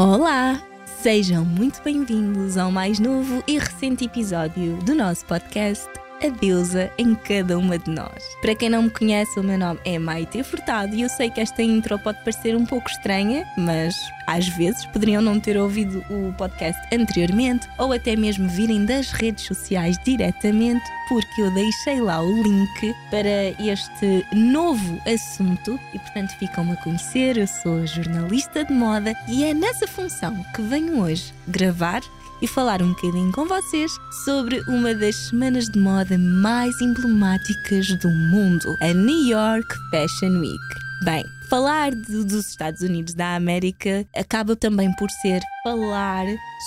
Olá! Sejam muito bem-vindos ao mais novo e recente episódio do nosso podcast A Deusa em Cada Uma de Nós. Para quem não me conhece, o meu nome é Maite Furtado e eu sei que esta intro pode parecer um pouco estranha, mas às vezes poderiam não ter ouvido o podcast anteriormente ou até mesmo virem das redes sociais diretamente, porque eu deixei lá o link para este novo assunto e, portanto, ficam-me a conhecer. Eu sou jornalista de moda e é nessa função que venho hoje gravar e falar um bocadinho com vocês sobre uma das semanas de moda mais emblemáticas do mundo, a New York Fashion Week. Bem, falar de, dos Estados Unidos da América acaba também por ser falar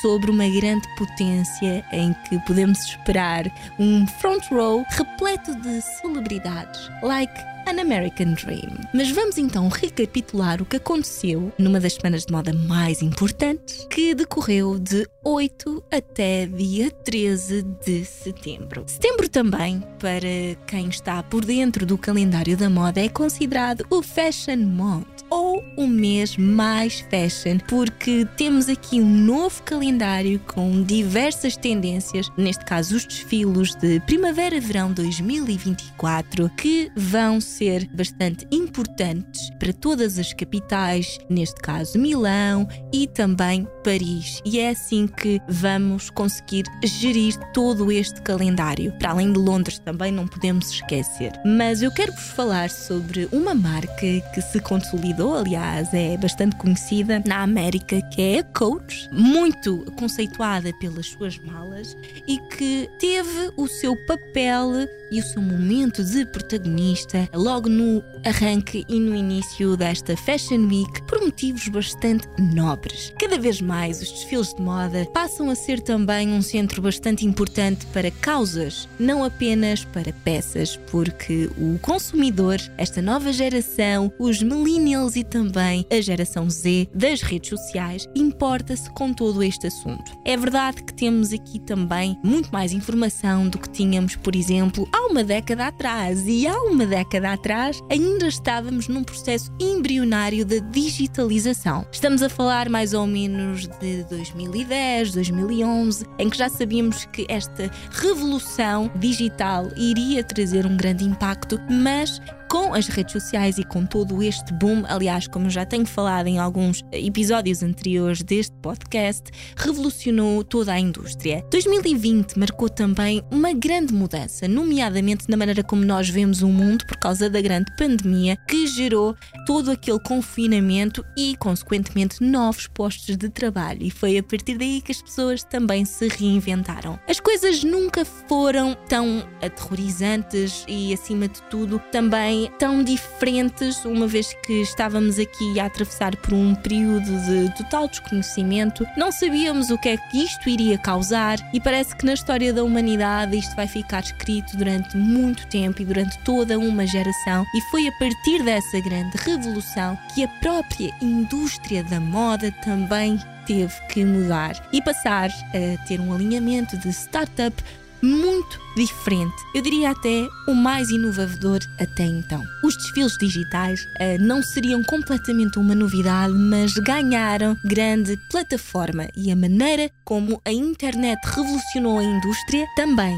sobre uma grande potência em que podemos esperar um front row repleto de celebridades, like An American Dream. Mas vamos então recapitular o que aconteceu numa das semanas de moda mais importantes, que decorreu de 8 até dia 13 de setembro. Setembro também, para quem está por dentro do calendário da moda, é considerado o Fashion Month ou o mês mais fashion, porque temos aqui um novo calendário com diversas tendências, neste caso os desfilos de Primavera-Verão 2024, que vão ser bastante importantes para todas as capitais, neste caso Milão e também Paris. E é assim que vamos conseguir gerir todo este calendário. Para além de Londres também não podemos esquecer. Mas eu quero vos falar sobre uma marca que se consolidou, aliás, é bastante conhecida na América, que é a Coach, muito conceituada pelas suas malas e que teve o seu papel e o seu momento de protagonista logo no arranque e no início desta Fashion Week por motivos bastante nobres. Cada vez mais os desfiles de moda passam a ser também um centro bastante importante para causas, não apenas para peças, porque o consumidor, esta nova geração, os millennials e também a geração Z das redes sociais, importa-se com todo este assunto. É verdade que temos aqui também muito mais informação do que tínhamos, por exemplo, há uma década atrás, e há uma década atrás ainda estávamos num processo embrionário da digitalização. Estamos a falar mais ou menos de 2010, 2011, em que já sabíamos que esta revolução digital iria trazer um grande impacto, mas com as redes sociais e com todo este boom, aliás, como já tenho falado em alguns episódios anteriores deste podcast, revolucionou toda a indústria. 2020 marcou também uma grande mudança, nomeadamente na maneira como nós vemos o mundo por causa da grande pandemia que gerou todo aquele confinamento e, consequentemente, novos postos de trabalho. E foi a partir daí que as pessoas também se reinventaram. As coisas nunca foram tão aterrorizantes e, acima de tudo, também tão diferentes, uma vez que estávamos aqui a atravessar por um período de total desconhecimento, não sabíamos o que é que isto iria causar e parece que na história da humanidade isto vai ficar escrito durante muito tempo e durante toda uma geração, e foi a partir dessa grande revolução que a própria indústria da moda também teve que mudar e passar a ter um alinhamento de startup muito diferente. Eu diria até o mais inovador até então. Os desfiles digitais uh, não seriam completamente uma novidade, mas ganharam grande plataforma e a maneira como a internet revolucionou a indústria também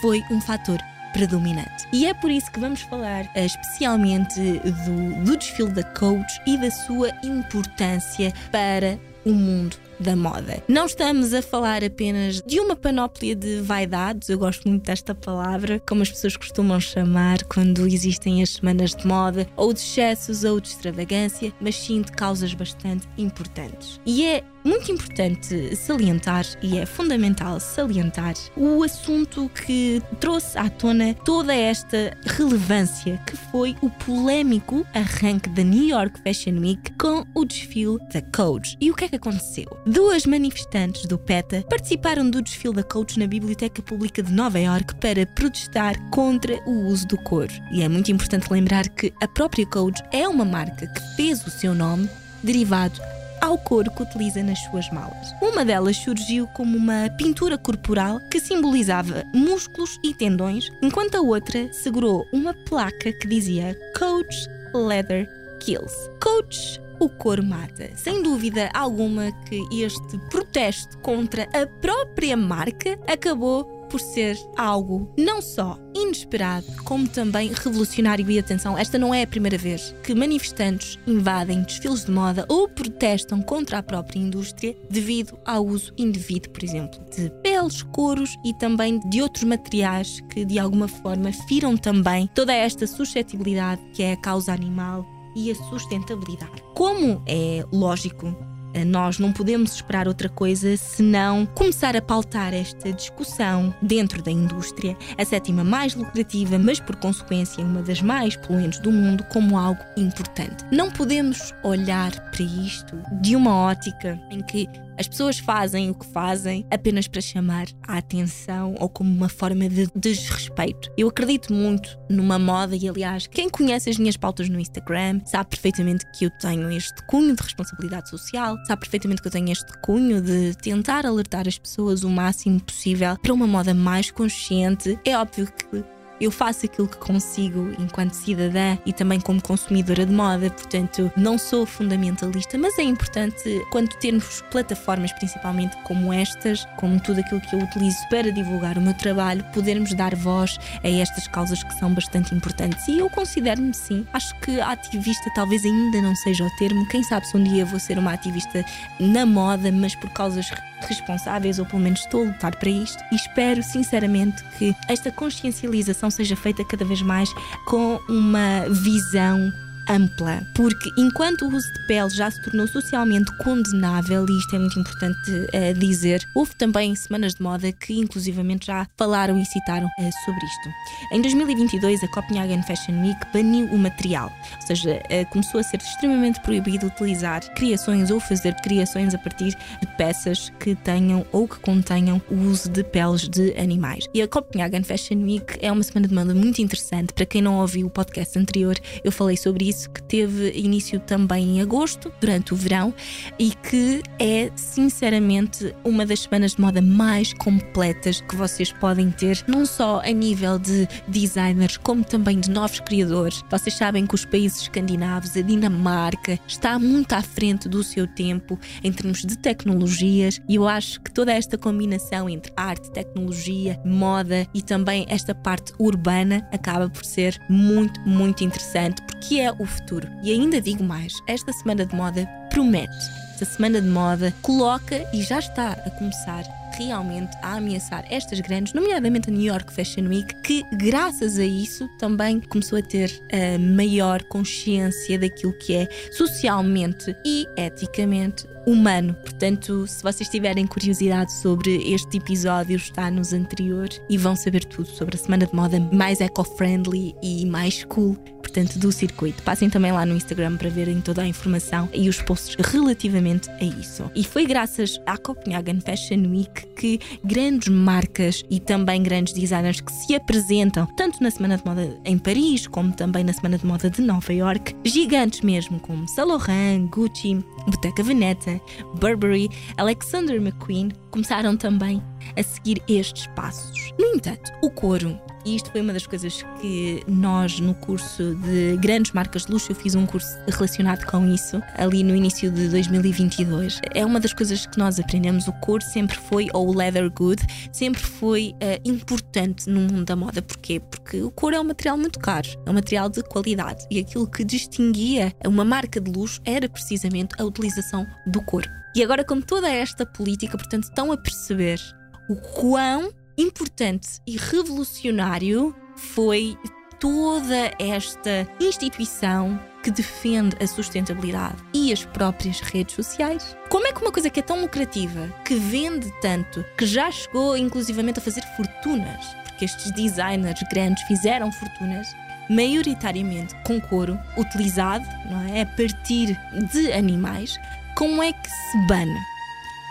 foi um fator predominante. E é por isso que vamos falar uh, especialmente do, do desfile da Coach e da sua importância para o mundo da moda. Não estamos a falar apenas de uma panóplia de vaidades, eu gosto muito desta palavra, como as pessoas costumam chamar quando existem as semanas de moda, ou de excessos ou de extravagância, mas sim de causas bastante importantes. E é muito importante salientar e é fundamental salientar o assunto que trouxe à tona toda esta relevância que foi o polémico arranque da New York Fashion Week com o desfile da Coach. E o que é que aconteceu? Duas manifestantes do PETA participaram do desfile da Coach na Biblioteca Pública de Nova York para protestar contra o uso do couro. E é muito importante lembrar que a própria Coach é uma marca que fez o seu nome derivado ao couro que utiliza nas suas malas. Uma delas surgiu como uma pintura corporal que simbolizava músculos e tendões, enquanto a outra segurou uma placa que dizia Coach Leather Kills. Coach o couro mata. Sem dúvida alguma que este protesto contra a própria marca acabou por ser algo não só inesperado, como também revolucionário. E atenção, esta não é a primeira vez que manifestantes invadem desfiles de moda ou protestam contra a própria indústria devido ao uso indevido, por exemplo, de peles, couros e também de outros materiais que de alguma forma firam também toda esta suscetibilidade que é a causa animal e a sustentabilidade. Como é lógico, nós não podemos esperar outra coisa senão começar a pautar esta discussão dentro da indústria, a sétima mais lucrativa, mas por consequência uma das mais poluentes do mundo, como algo importante. Não podemos olhar para isto de uma ótica em que as pessoas fazem o que fazem apenas para chamar a atenção ou como uma forma de desrespeito. Eu acredito muito numa moda e, aliás, quem conhece as minhas pautas no Instagram sabe perfeitamente que eu tenho este cunho de responsabilidade social, sabe perfeitamente que eu tenho este cunho de tentar alertar as pessoas o máximo possível para uma moda mais consciente. É óbvio que eu faço aquilo que consigo enquanto cidadã e também como consumidora de moda, portanto, não sou fundamentalista, mas é importante quando temos plataformas, principalmente como estas, como tudo aquilo que eu utilizo para divulgar o meu trabalho, podermos dar voz a estas causas que são bastante importantes. E eu considero-me sim, acho que ativista talvez ainda não seja o termo, quem sabe se um dia vou ser uma ativista na moda, mas por causas responsáveis, ou pelo menos estou a lutar para isto, e espero sinceramente que esta consciencialização seja feita cada vez mais com uma visão ampla, porque enquanto o uso de pele já se tornou socialmente condenável, e isto é muito importante uh, dizer, houve também semanas de moda que inclusivamente já falaram e citaram uh, sobre isto. Em 2022, a Copenhagen Fashion Week baniu o material, ou seja, uh, começou a ser extremamente proibido utilizar criações ou fazer criações a partir de peças que tenham ou que contenham o uso de peles de animais. E a Copenhagen Fashion Week é uma semana de moda muito interessante. Para quem não ouviu o podcast anterior, eu falei sobre isso que teve início também em agosto, durante o verão, e que é sinceramente uma das semanas de moda mais completas que vocês podem ter, não só a nível de designers, como também de novos criadores. Vocês sabem que os países escandinavos, a Dinamarca, está muito à frente do seu tempo em termos de tecnologias, e eu acho que toda esta combinação entre arte, tecnologia, moda e também esta parte urbana acaba por ser muito, muito interessante, porque é o o futuro. E ainda digo mais: esta semana de moda promete. Esta semana de moda coloca e já está a começar realmente a ameaçar estas grandes, nomeadamente a New York Fashion Week, que graças a isso também começou a ter a maior consciência daquilo que é socialmente e eticamente humano. Portanto, se vocês tiverem curiosidade sobre este episódio, está nos anteriores e vão saber tudo sobre a semana de moda mais eco-friendly e mais cool, portanto, do circuito. Passem também lá no Instagram para verem toda a informação e os posts relativamente a isso. E foi graças à Copenhagen Fashion Week que grandes marcas e também grandes designers que se apresentam tanto na semana de moda em Paris como também na semana de moda de Nova York, gigantes mesmo como Saint Laurent, Gucci, Bottega Veneta, Burberry, Alexander McQueen começaram também a seguir estes passos. No entanto, o couro e isto foi uma das coisas que nós, no curso de grandes marcas de luxo, eu fiz um curso relacionado com isso, ali no início de 2022. É uma das coisas que nós aprendemos. O couro sempre foi, ou o leather good, sempre foi uh, importante no mundo da moda. Porquê? Porque o couro é um material muito caro, é um material de qualidade. E aquilo que distinguia uma marca de luxo era precisamente a utilização do couro. E agora, com toda esta política, portanto, estão a perceber o quão importante e revolucionário foi toda esta instituição que defende a sustentabilidade e as próprias redes sociais. Como é que uma coisa que é tão lucrativa, que vende tanto, que já chegou inclusivamente a fazer fortunas, porque estes designers grandes fizeram fortunas, maioritariamente com couro utilizado, não é, a partir de animais, como é que se bana?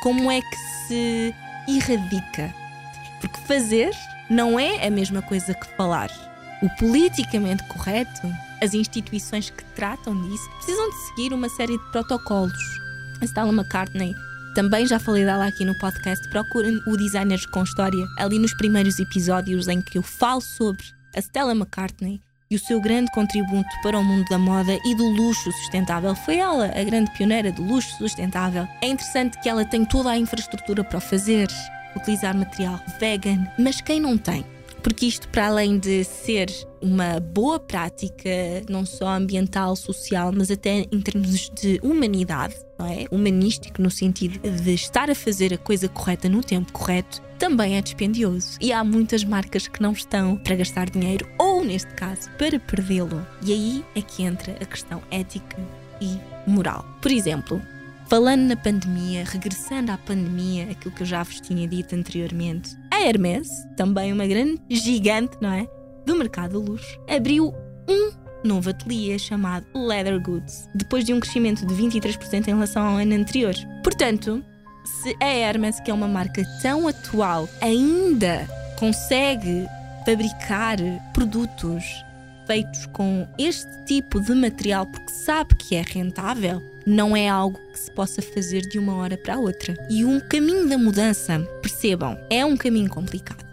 Como é que se erradica? Porque fazer não é a mesma coisa que falar. O politicamente correto, as instituições que tratam disso, precisam de seguir uma série de protocolos. A Stella McCartney também já falei dela aqui no podcast. Procurem o Designers com História ali nos primeiros episódios em que eu falo sobre a Stella McCartney e o seu grande contributo para o mundo da moda e do luxo sustentável. Foi ela a grande pioneira do luxo sustentável. É interessante que ela tem toda a infraestrutura para o fazer, utilizar material vegan, mas quem não tem? Porque isto, para além de ser uma boa prática, não só ambiental, social, mas até em termos de humanidade, não é? Humanístico, no sentido de estar a fazer a coisa correta no tempo correto, também é dispendioso. E há muitas marcas que não estão para gastar dinheiro, ou neste caso, para perdê-lo. E aí é que entra a questão ética e moral. Por exemplo, Falando na pandemia, regressando à pandemia, aquilo que eu já vos tinha dito anteriormente, a Hermes, também uma grande gigante, não é? Do mercado de luxo, abriu um novo ateliê chamado Leather Goods, depois de um crescimento de 23% em relação ao ano anterior. Portanto, se a Hermes, que é uma marca tão atual, ainda consegue fabricar produtos feitos com este tipo de material porque sabe que é rentável, não é algo que se possa fazer de uma hora para a outra. E um caminho da mudança, percebam, é um caminho complicado.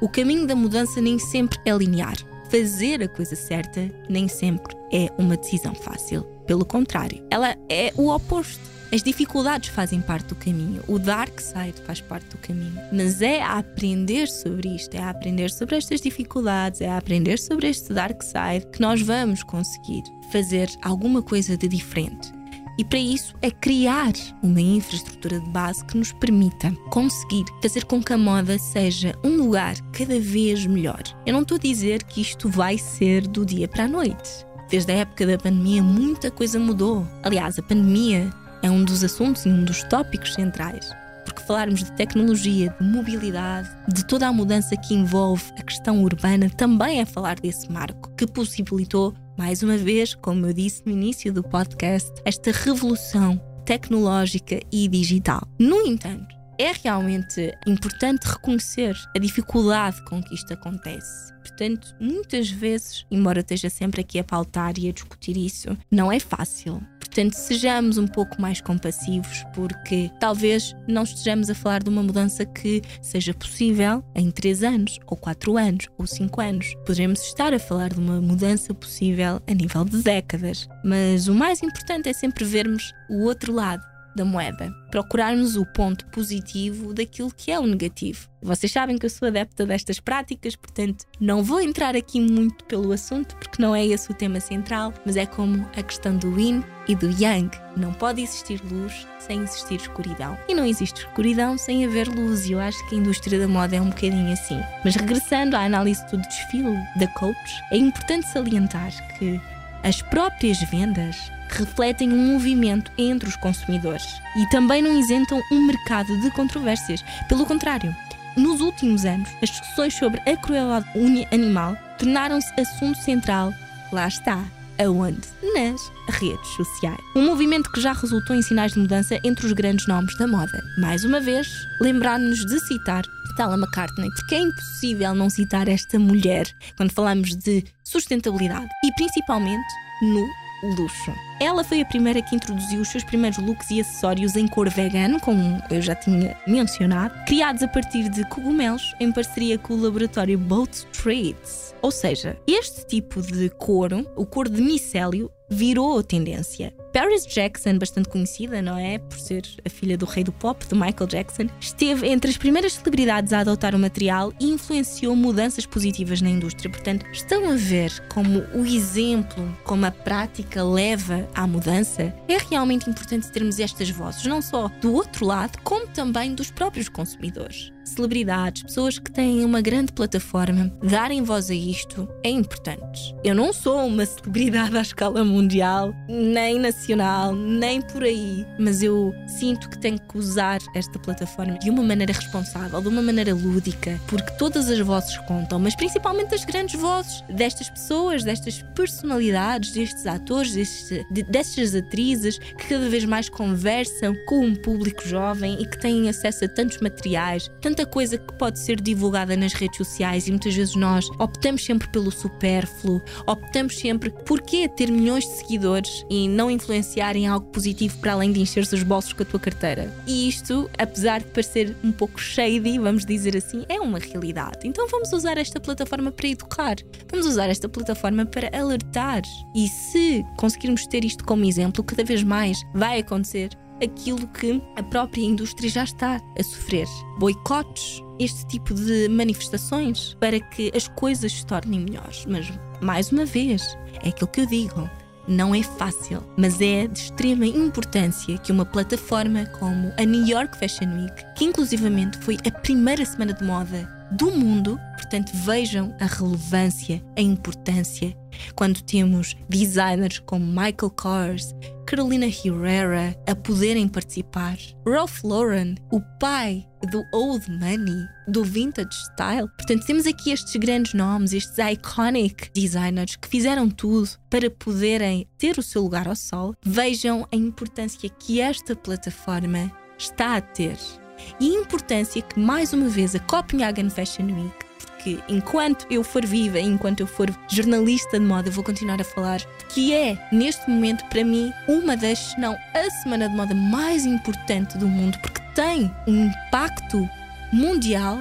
O caminho da mudança nem sempre é linear. Fazer a coisa certa nem sempre é uma decisão fácil. Pelo contrário, ela é o oposto. As dificuldades fazem parte do caminho, o dark side faz parte do caminho. Mas é a aprender sobre isto, é a aprender sobre estas dificuldades, é a aprender sobre este dark side que nós vamos conseguir fazer alguma coisa de diferente. E para isso é criar uma infraestrutura de base que nos permita conseguir fazer com que a moda seja um lugar cada vez melhor. Eu não estou a dizer que isto vai ser do dia para a noite. Desde a época da pandemia, muita coisa mudou. Aliás, a pandemia é um dos assuntos e um dos tópicos centrais. Porque falarmos de tecnologia, de mobilidade, de toda a mudança que envolve a questão urbana, também é falar desse marco que possibilitou, mais uma vez, como eu disse no início do podcast, esta revolução tecnológica e digital. No entanto, é realmente importante reconhecer a dificuldade com que isto acontece. Portanto, muitas vezes, embora esteja sempre aqui a pautar e a discutir isso, não é fácil. Portanto, sejamos um pouco mais compassivos, porque talvez não estejamos a falar de uma mudança que seja possível em 3 anos, ou 4 anos, ou 5 anos. Poderemos estar a falar de uma mudança possível a nível de décadas. Mas o mais importante é sempre vermos o outro lado da moeda, procurarmos o ponto positivo daquilo que é o negativo. Vocês sabem que eu sou adepta destas práticas, portanto, não vou entrar aqui muito pelo assunto porque não é esse o tema central, mas é como a questão do yin e do yang. Não pode existir luz sem existir escuridão. E não existe escuridão sem haver luz, e eu acho que a indústria da moda é um bocadinho assim. Mas regressando à análise do desfile da Coach, é importante salientar que as próprias vendas refletem um movimento entre os consumidores e também não isentam um mercado de controvérsias. Pelo contrário, nos últimos anos, as discussões sobre a crueldade animal tornaram-se assunto central. Lá está, aonde? Nas redes sociais. Um movimento que já resultou em sinais de mudança entre os grandes nomes da moda. Mais uma vez, lembrar-nos de citar Stella McCartney, porque é impossível não citar esta mulher quando falamos de sustentabilidade e principalmente no luxo. Ela foi a primeira que introduziu os seus primeiros looks e acessórios em cor vegano, como eu já tinha mencionado, criados a partir de cogumelos em parceria com o laboratório Boat Trades. Ou seja, este tipo de couro, o couro de micélio, virou tendência. Paris Jackson, bastante conhecida, não é? Por ser a filha do rei do pop, de Michael Jackson, esteve entre as primeiras celebridades a adotar o material e influenciou mudanças positivas na indústria. Portanto, estão a ver como o exemplo, como a prática leva à mudança? É realmente importante termos estas vozes, não só do outro lado, como também dos próprios consumidores celebridades, pessoas que têm uma grande plataforma, darem voz a isto é importante. Eu não sou uma celebridade à escala mundial, nem nacional, nem por aí, mas eu sinto que tenho que usar esta plataforma de uma maneira responsável, de uma maneira lúdica, porque todas as vozes contam, mas principalmente as grandes vozes destas pessoas, destas personalidades, destes atores, destes, destas atrizes que cada vez mais conversam com um público jovem e que têm acesso a tantos materiais, tanta tanta coisa que pode ser divulgada nas redes sociais e muitas vezes nós optamos sempre pelo supérfluo, optamos sempre por ter milhões de seguidores e não influenciar em algo positivo para além de encher os bolsos com a tua carteira. E isto, apesar de parecer um pouco shady, vamos dizer assim, é uma realidade. Então vamos usar esta plataforma para educar, vamos usar esta plataforma para alertar. E se conseguirmos ter isto como exemplo, cada vez mais vai acontecer aquilo que a própria indústria já está a sofrer. Boicotes, este tipo de manifestações para que as coisas se tornem melhores. Mas, mais uma vez, é aquilo que eu digo. Não é fácil, mas é de extrema importância que uma plataforma como a New York Fashion Week, que inclusivamente foi a primeira semana de moda do mundo, portanto vejam a relevância, a importância quando temos designers como Michael Kors, Carolina Herrera a poderem participar, Ralph Lauren, o pai do old money, do vintage style. Portanto, temos aqui estes grandes nomes, estes iconic designers que fizeram tudo para poderem ter o seu lugar ao sol. Vejam a importância que esta plataforma está a ter e a importância que, mais uma vez, a Copenhagen Fashion Week porque enquanto eu for viva, enquanto eu for jornalista de moda, vou continuar a falar que é, neste momento, para mim, uma das, se não a semana de moda mais importante do mundo, porque tem um impacto mundial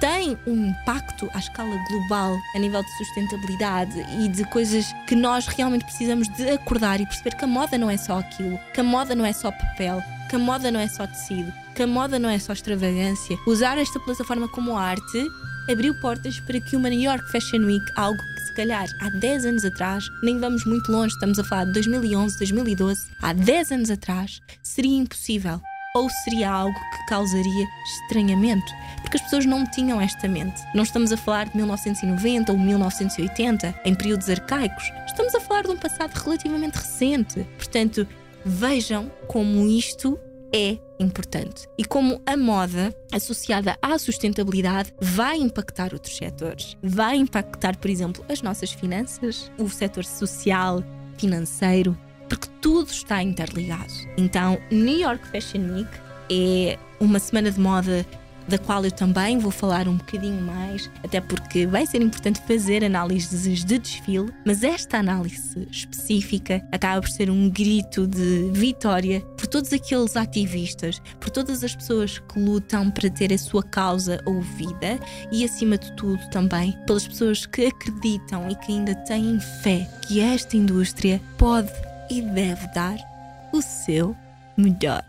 tem um impacto à escala global a nível de sustentabilidade e de coisas que nós realmente precisamos de acordar e perceber que a moda não é só aquilo, que a moda não é só papel, que a moda não é só tecido, que a moda não é só extravagância. Usar esta plataforma como arte abriu portas para que uma New York Fashion Week, algo que se calhar há 10 anos atrás, nem vamos muito longe, estamos a falar de 2011, 2012, há 10 anos atrás, seria impossível. Ou seria algo que causaria estranhamento, porque as pessoas não tinham esta mente. Não estamos a falar de 1990 ou 1980, em períodos arcaicos. Estamos a falar de um passado relativamente recente. Portanto, vejam como isto é importante e como a moda associada à sustentabilidade vai impactar outros setores. Vai impactar, por exemplo, as nossas finanças, o setor social, financeiro, porque tudo está interligado. Então, New York Fashion Week é uma semana de moda da qual eu também vou falar um bocadinho mais, até porque vai ser importante fazer análises de desfile, mas esta análise específica acaba por ser um grito de vitória por todos aqueles ativistas, por todas as pessoas que lutam para ter a sua causa ouvida e, acima de tudo, também pelas pessoas que acreditam e que ainda têm fé que esta indústria pode e deve dar o seu melhor.